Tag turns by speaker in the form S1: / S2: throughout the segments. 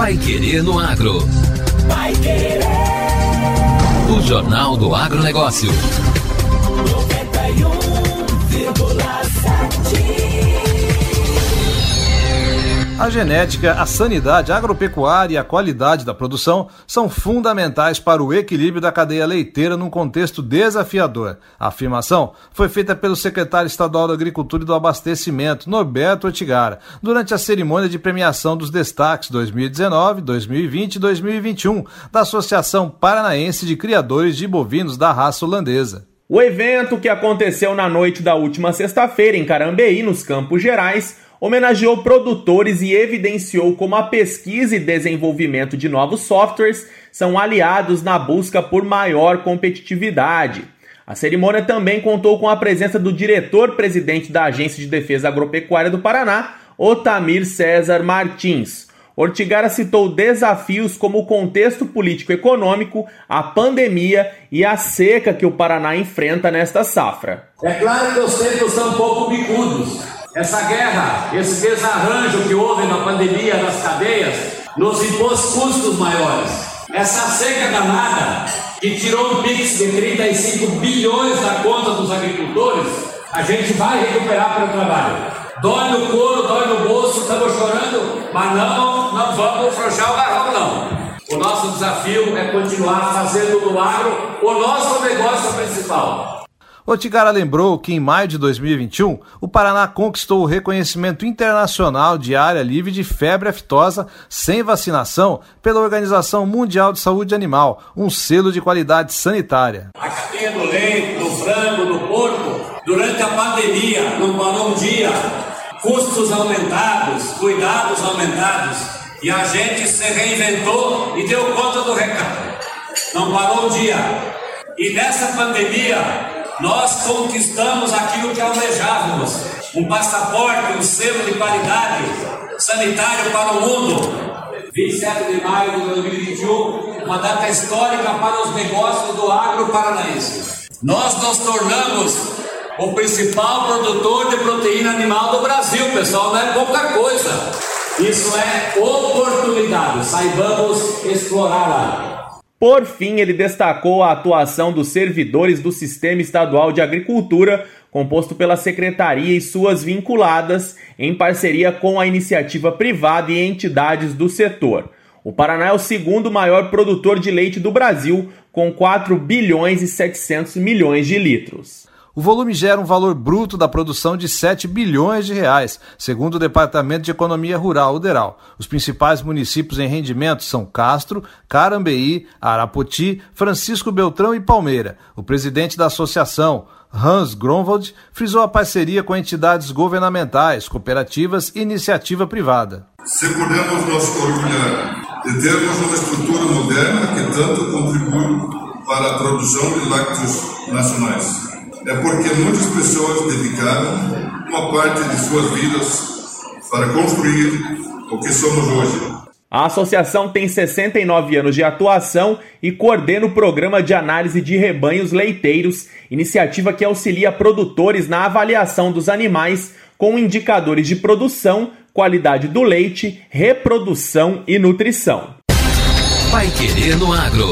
S1: Pai Querer no Agro. Pai Querer. O Jornal do Agronegócio.
S2: A genética, a sanidade, a agropecuária e a qualidade da produção são fundamentais para o equilíbrio da cadeia leiteira num contexto desafiador. A afirmação foi feita pelo secretário estadual da Agricultura e do Abastecimento, Norberto Otigara, durante a cerimônia de premiação dos destaques 2019, 2020 e 2021 da Associação Paranaense de Criadores de Bovinos da Raça Holandesa.
S3: O evento, que aconteceu na noite da última sexta-feira em Carambeí, nos Campos Gerais, homenageou produtores e evidenciou como a pesquisa e desenvolvimento de novos softwares são aliados na busca por maior competitividade. A cerimônia também contou com a presença do diretor-presidente da Agência de Defesa Agropecuária do Paraná, Otamir César Martins. Ortigara citou desafios como o contexto político-econômico, a pandemia e a seca que o Paraná enfrenta nesta safra.
S4: É claro que os tempos são um pouco bicudos, essa guerra, esse desarranjo que houve na pandemia nas cadeias, nos impôs custos maiores. Essa seca danada, que tirou um PIX de 35 bilhões da conta dos agricultores, a gente vai recuperar pelo trabalho. Dói no couro, dói no bolso, estamos chorando, mas não, não vamos frouxar o garrão, não. O nosso desafio é continuar fazendo do agro o nosso negócio principal.
S2: Otigara lembrou que em maio de 2021, o Paraná conquistou o reconhecimento internacional de área livre de febre aftosa sem vacinação pela Organização Mundial de Saúde Animal, um selo de qualidade sanitária.
S4: A cadeia do leite, do frango, do porco, durante a pandemia, não parou um dia, custos aumentados, cuidados aumentados, e a gente se reinventou e deu conta do recado. Não parou um dia. E nessa pandemia, nós conquistamos aquilo que almejávamos: um passaporte, um selo de qualidade sanitário para o mundo. 27 de maio de 2021, uma data histórica para os negócios do agro paranaense. Nós nos tornamos o principal produtor de proteína animal do Brasil, pessoal, não é pouca coisa. Isso é oportunidade, saibamos explorá-la.
S3: Por fim, ele destacou a atuação dos servidores do Sistema Estadual de Agricultura, composto pela Secretaria e suas vinculadas, em parceria com a iniciativa privada e entidades do setor. O Paraná é o segundo maior produtor de leite do Brasil, com 4 bilhões e 700 milhões de litros.
S2: O volume gera um valor bruto da produção de 7 bilhões de reais, segundo o Departamento de Economia Rural, o DERAL. Os principais municípios em rendimento são Castro, Carambeí, Arapoti, Francisco Beltrão e Palmeira. O presidente da associação, Hans Gronwald, frisou a parceria com entidades governamentais, cooperativas e iniciativa privada.
S5: Se podemos nos orgulhar de termos uma estrutura moderna que tanto contribui para a produção de lácteos nacionais é porque muitas pessoas dedicaram uma parte de suas vidas para construir o que somos hoje.
S3: A associação tem 69 anos de atuação e coordena o programa de análise de rebanhos leiteiros, iniciativa que auxilia produtores na avaliação dos animais com indicadores de produção, qualidade do leite, reprodução e nutrição.
S1: Vai querer no agro.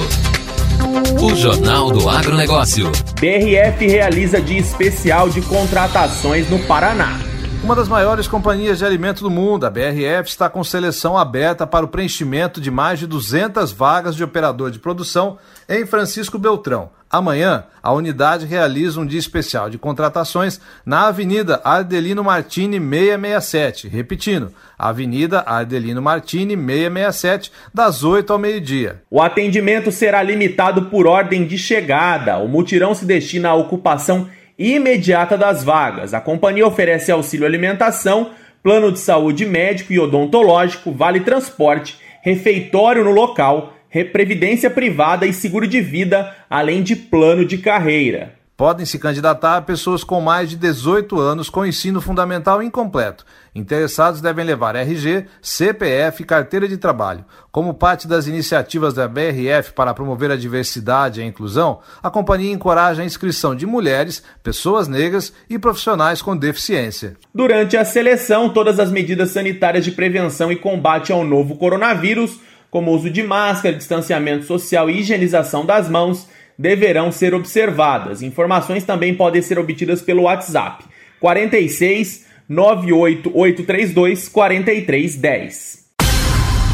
S1: O Jornal do Agronegócio.
S3: BRF realiza dia especial de contratações no Paraná.
S2: Uma das maiores companhias de alimento do mundo, a BRF, está com seleção aberta para o preenchimento de mais de 200 vagas de operador de produção em Francisco Beltrão. Amanhã, a unidade realiza um dia especial de contratações na Avenida Ardelino Martini 667. Repetindo, Avenida Ardelino Martini 667, das 8 ao meio-dia.
S3: O atendimento será limitado por ordem de chegada. O mutirão se destina à ocupação imediata das vagas. A companhia oferece auxílio alimentação, plano de saúde médico e odontológico, vale transporte, refeitório no local, previdência privada e seguro de vida, além de plano de carreira.
S2: Podem se candidatar pessoas com mais de 18 anos com ensino fundamental incompleto. Interessados devem levar RG, CPF e carteira de trabalho. Como parte das iniciativas da BRF para promover a diversidade e a inclusão, a companhia encoraja a inscrição de mulheres, pessoas negras e profissionais com deficiência.
S3: Durante a seleção, todas as medidas sanitárias de prevenção e combate ao novo coronavírus, como uso de máscara, distanciamento social e higienização das mãos, deverão ser observadas. Informações também podem ser obtidas pelo WhatsApp 46 98832 4310.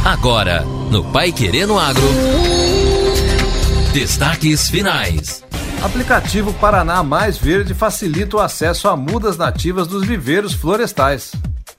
S1: Agora, no Pai Querendo Agro. Destaques finais.
S2: Aplicativo Paraná Mais Verde facilita o acesso a mudas nativas dos viveiros florestais.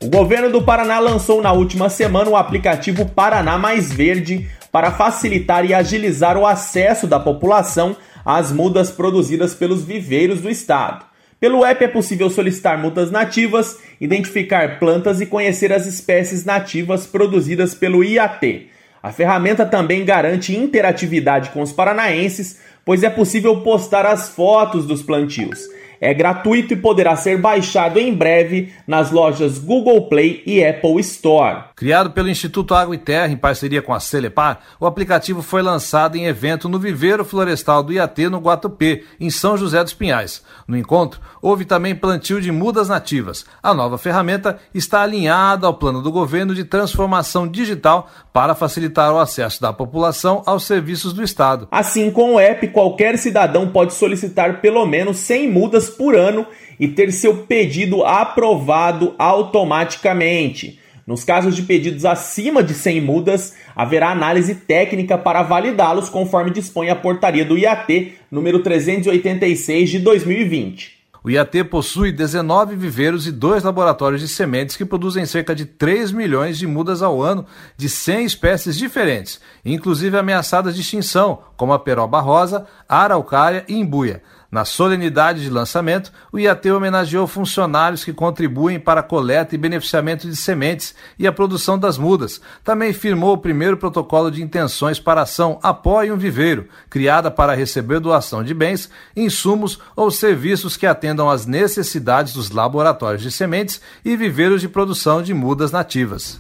S3: O governo do Paraná lançou na última semana o aplicativo Paraná Mais Verde para facilitar e agilizar o acesso da população às mudas produzidas pelos viveiros do estado. Pelo app é possível solicitar mudas nativas, identificar plantas e conhecer as espécies nativas produzidas pelo IAT. A ferramenta também garante interatividade com os paranaenses, pois é possível postar as fotos dos plantios. É gratuito e poderá ser baixado em breve nas lojas Google Play e Apple Store.
S2: Criado pelo Instituto Água e Terra em parceria com a Celepar, o aplicativo foi lançado em evento no Viveiro Florestal do IAT no Guatupê, em São José dos Pinhais. No encontro, houve também plantio de mudas nativas. A nova ferramenta está alinhada ao plano do governo de transformação digital para facilitar o acesso da população aos serviços do Estado.
S3: Assim, com o app, qualquer cidadão pode solicitar pelo menos 100 mudas por ano e ter seu pedido aprovado automaticamente. Nos casos de pedidos acima de 100 mudas, haverá análise técnica para validá-los conforme dispõe a portaria do IAT número 386 de 2020.
S2: O IAT possui 19 viveiros e dois laboratórios de sementes que produzem cerca de 3 milhões de mudas ao ano de 100 espécies diferentes, inclusive ameaçadas de extinção, como a peroba rosa, araucária e imbuia. Na solenidade de lançamento, o IAT homenageou funcionários que contribuem para a coleta e beneficiamento de sementes e a produção das mudas. Também firmou o primeiro protocolo de intenções para a ação Apoie um Viveiro, criada para receber doação de bens, insumos ou serviços que atendam às necessidades dos laboratórios de sementes e viveiros de produção de mudas nativas.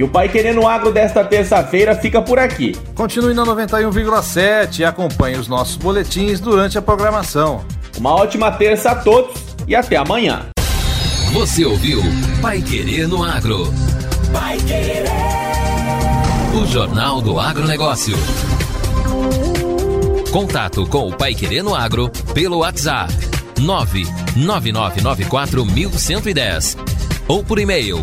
S3: E o Pai Querendo Agro desta terça-feira fica por aqui.
S2: Continue na 91,7 e acompanhe os nossos boletins durante a programação.
S3: Uma ótima terça a todos e até amanhã.
S1: Você ouviu Pai Querendo Agro. Pai Querer. O Jornal do Agronegócio. Contato com o Pai Querendo Agro pelo WhatsApp 999941110 ou por e-mail